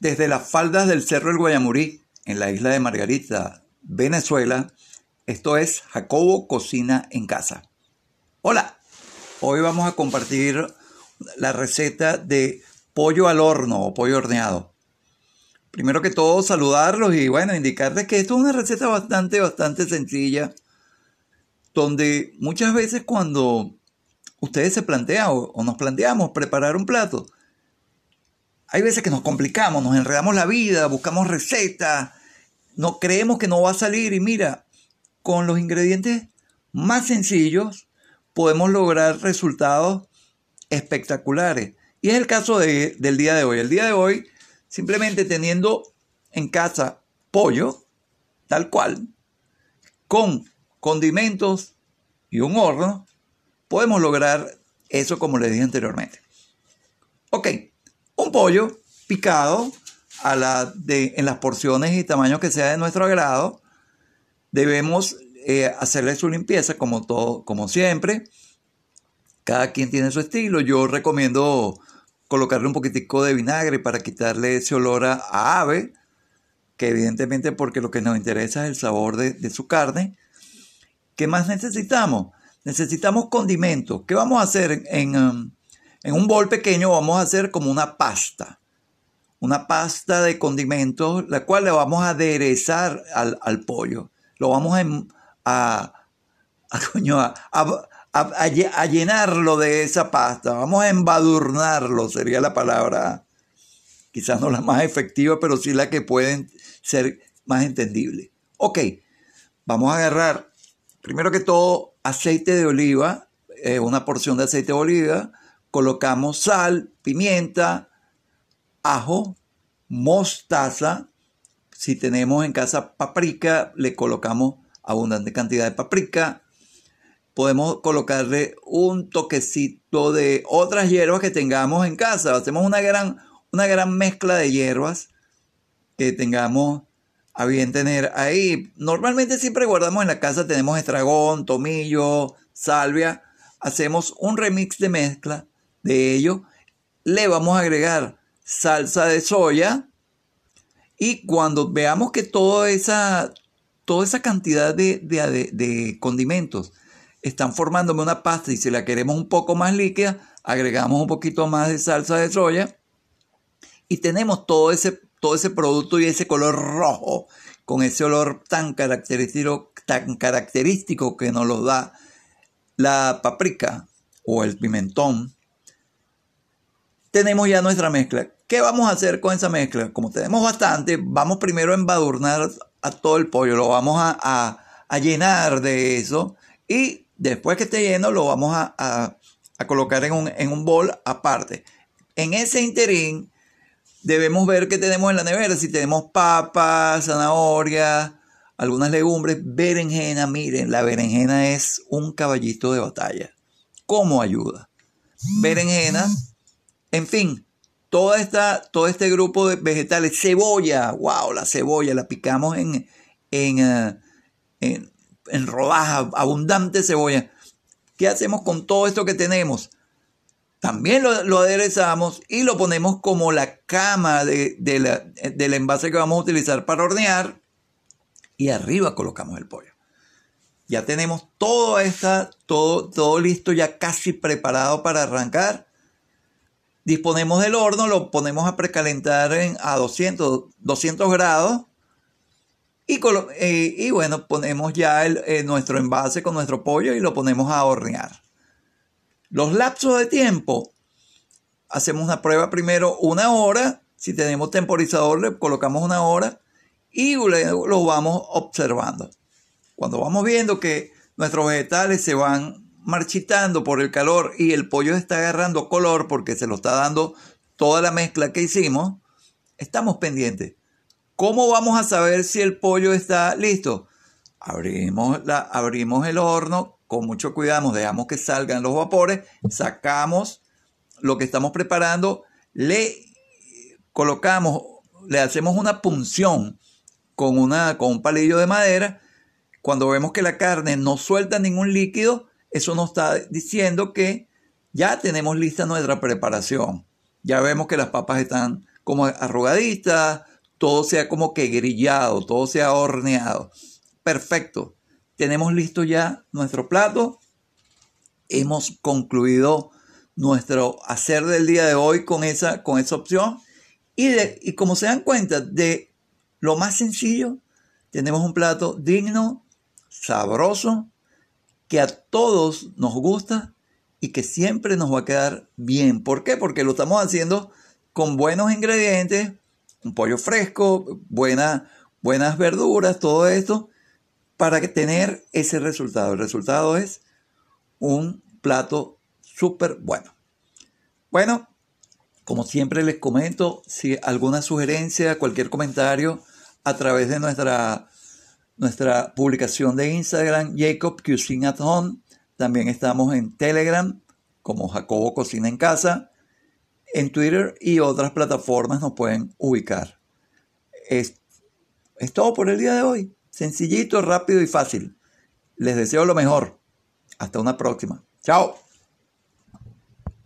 Desde las faldas del Cerro El Guayamurí, en la isla de Margarita, Venezuela, esto es Jacobo Cocina en Casa. Hola, hoy vamos a compartir la receta de pollo al horno o pollo horneado. Primero que todo, saludarlos y bueno, indicarles que esto es una receta bastante, bastante sencilla, donde muchas veces cuando ustedes se plantean o, nos planteamos preparar un plato, hay veces que nos complicamos, nos enredamos la vida, buscamos recetas, no creemos que no va a salir y mira, con los ingredientes más sencillos podemos lograr resultados espectaculares. Y es el caso del día de hoy. El día de hoy, simplemente teniendo en casa pollo, tal cual, con condimentos y un horno, podemos lograr eso como les dije anteriormente. Ok, un pollo picado a la de, en las porciones y tamaños que sea de nuestro agrado. Debemos eh, hacerle su limpieza como, todo, como siempre. Cada quien tiene su estilo. Yo recomiendo colocarle un poquitico de vinagre para quitarle ese olor a, ave, que evidentemente porque lo que nos interesa es el sabor de, su carne. ¿Qué más necesitamos? Necesitamos condimentos. ¿Qué vamos a hacer? En, um, en un bol pequeño vamos a hacer como una pasta una pasta de condimentos, la cual le vamos a aderezar al, pollo. Lo vamos a, a, llenarlo de esa pasta. Vamos a embadurnarlo, sería la palabra, quizás no la más efectiva, pero sí la que puede ser más entendible. Ok, vamos a agarrar, primero que todo, aceite de oliva, eh, una porción de aceite de oliva, colocamos sal, pimienta, ajo, mostaza. Si tenemos en casa paprika, le colocamos abundante cantidad de paprika. Podemos colocarle un toquecito de otras hierbas que tengamos en casa. Hacemos una gran, una gran mezcla de hierbas que tengamos a bien tener ahí. Normalmente siempre guardamos en la casa, tenemos estragón, tomillo, salvia. Hacemos un remix de mezcla de ello. Le vamos a agregar salsa de soya. Y cuando veamos que toda esa, toda esa cantidad de, condimentos están formándome una pasta y si la queremos un poco más líquida, agregamos un poquito más de salsa de soya y tenemos todo ese, todo ese producto y ese color rojo con ese olor tan característico, tan característico que nos lo da la paprika o el pimentón. Tenemos ya nuestra mezcla. ¿Qué vamos a hacer con esa mezcla? Como tenemos bastante, vamos primero a embadurnar a todo el pollo, lo vamos a, llenar de eso y después que esté lleno lo vamos a, colocar en un, en un bol aparte. En ese interín debemos ver qué tenemos en la nevera, si tenemos papas, zanahoria, algunas legumbres, berenjena, miren, la berenjena es un caballito de batalla. ¿Cómo ayuda? Berenjena, en fin, esta, todo este grupo de vegetales, cebolla, wow, la cebolla la picamos en, en, eh, en, en rodajas, abundante cebolla. ¿Qué hacemos con todo esto que tenemos? También lo, aderezamos y lo ponemos como la cama de, del envase que vamos a utilizar para hornear y arriba colocamos el pollo. Ya tenemos todo, esta, todo, todo listo, ya casi preparado para arrancar disponemos del horno, lo ponemos a precalentar en, a 200, 200 grados y, eh, y, bueno, ponemos ya el, eh, nuestro envase con nuestro pollo y lo ponemos a hornear. Los lapsos de tiempo, hacemos una prueba primero una hora, si tenemos temporizador le colocamos una hora y lo vamos observando. Cuando vamos viendo que nuestros vegetales se van marchitando por el calor y el pollo está agarrando color porque se lo está dando toda la mezcla que hicimos, estamos pendientes. ¿Cómo vamos a saber si el pollo está listo? Abrimos, la, abrimos el horno con mucho cuidado, dejamos que salgan los vapores, sacamos lo que estamos preparando, le colocamos, le hacemos una punción con, una, con un palillo de madera. Cuando vemos que la carne no suelta ningún líquido, eso nos está diciendo que ya tenemos lista nuestra preparación. Ya vemos que las papas están como arrugadita, todo sea como que grillado, todo sea horneado. Perfecto. Tenemos listo ya nuestro plato. Hemos concluido nuestro hacer del día de hoy con esa, con esa opción. Y, de, y como se dan cuenta, de lo más sencillo, tenemos un plato digno, sabroso, que a todos nos gusta y que siempre nos va a quedar bien. ¿Por qué? Porque lo estamos haciendo con buenos ingredientes, un pollo fresco, buenas verduras, todo esto, para tener ese resultado. El resultado es un plato súper bueno. Bueno, como siempre les comento, si alguna sugerencia, cualquier comentario a través de nuestra, nuestra publicación de Instagram, Jacob Cuisine at Home. También estamos en Telegram como Jacobo Cocina en Casa. En Twitter y otras plataformas nos pueden ubicar. Es, es todo por el día de hoy. Sencillito, rápido y fácil. Les deseo lo mejor. Hasta una próxima. Chao.